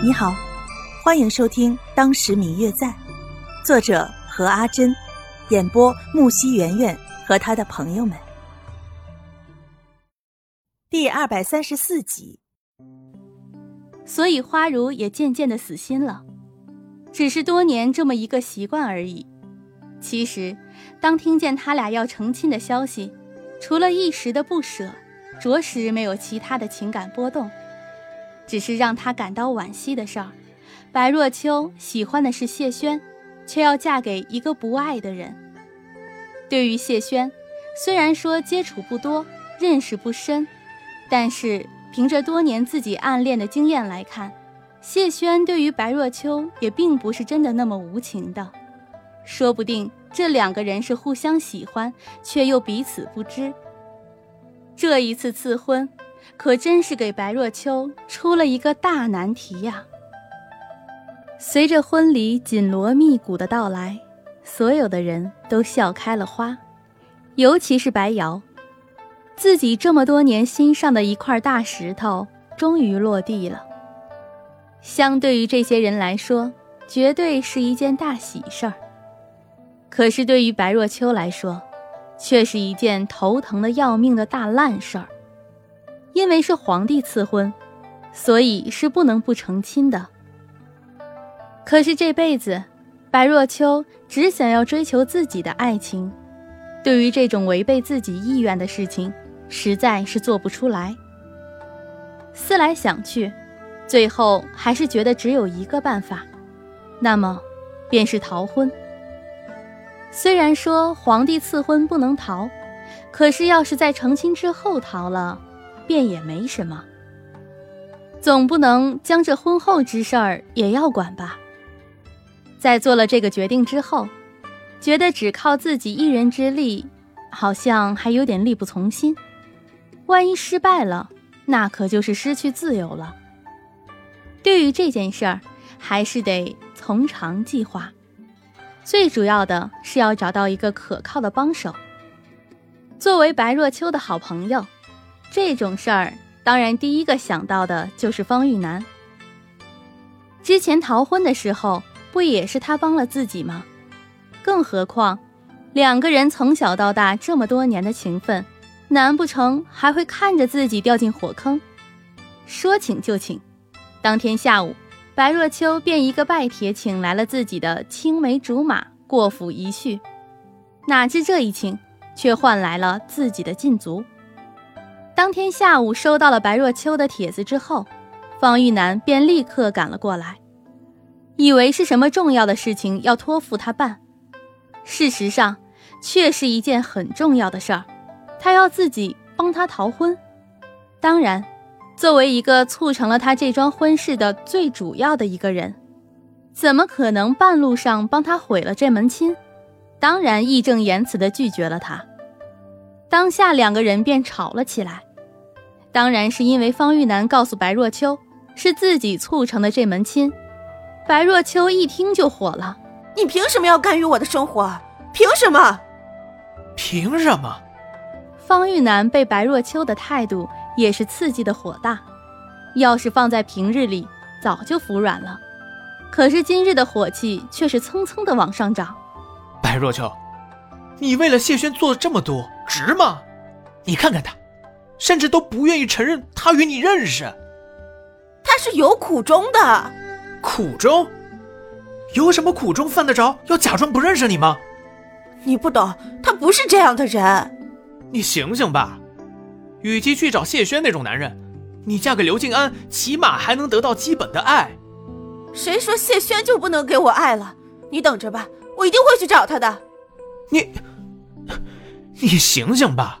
你好，欢迎收听《当时明月在》，作者何阿珍，演播木西圆圆和他的朋友们。第二百三十四集。所以花如也渐渐的死心了，只是多年这么一个习惯而已。其实，当听见他俩要成亲的消息，除了一时的不舍，着实没有其他的情感波动。只是让他感到惋惜的事儿，白若秋喜欢的是谢轩，却要嫁给一个不爱的人。对于谢轩，虽然说接触不多，认识不深，但是凭着多年自己暗恋的经验来看，谢轩对于白若秋也并不是真的那么无情的。说不定这两个人是互相喜欢，却又彼此不知。这一次赐婚。可真是给白若秋出了一个大难题呀！随着婚礼紧锣密鼓的到来，所有的人都笑开了花，尤其是白瑶，自己这么多年心上的一块大石头终于落地了。相对于这些人来说，绝对是一件大喜事儿。可是对于白若秋来说，却是一件头疼的要命的大烂事儿。因为是皇帝赐婚，所以是不能不成亲的。可是这辈子，白若秋只想要追求自己的爱情，对于这种违背自己意愿的事情，实在是做不出来。思来想去，最后还是觉得只有一个办法，那么，便是逃婚。虽然说皇帝赐婚不能逃，可是要是在成亲之后逃了。便也没什么，总不能将这婚后之事儿也要管吧。在做了这个决定之后，觉得只靠自己一人之力，好像还有点力不从心。万一失败了，那可就是失去自由了。对于这件事儿，还是得从长计划。最主要的是要找到一个可靠的帮手。作为白若秋的好朋友。这种事儿，当然第一个想到的就是方玉楠。之前逃婚的时候，不也是他帮了自己吗？更何况，两个人从小到大这么多年的情分，难不成还会看着自己掉进火坑？说请就请，当天下午，白若秋便一个拜帖请来了自己的青梅竹马过府一叙，哪知这一请，却换来了自己的禁足。当天下午收到了白若秋的帖子之后，方玉楠便立刻赶了过来，以为是什么重要的事情要托付他办，事实上却是一件很重要的事儿，他要自己帮他逃婚。当然，作为一个促成了他这桩婚事的最主要的一个人，怎么可能半路上帮他毁了这门亲？当然义正言辞地拒绝了他。当下两个人便吵了起来。当然是因为方玉楠告诉白若秋是自己促成的这门亲，白若秋一听就火了：“你凭什么要干预我的生活？凭什么？凭什么？”方玉楠被白若秋的态度也是刺激的火大，要是放在平日里早就服软了，可是今日的火气却是蹭蹭的往上涨。白若秋，你为了谢轩做了这么多，值吗？你看看他。甚至都不愿意承认他与你认识，他是有苦衷的。苦衷？有什么苦衷犯得着要假装不认识你吗？你不懂，他不是这样的人。你醒醒吧！与其去找谢轩那种男人，你嫁给刘静安，起码还能得到基本的爱。谁说谢轩就不能给我爱了？你等着吧，我一定会去找他的。你，你醒醒吧！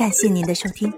感谢您的收听。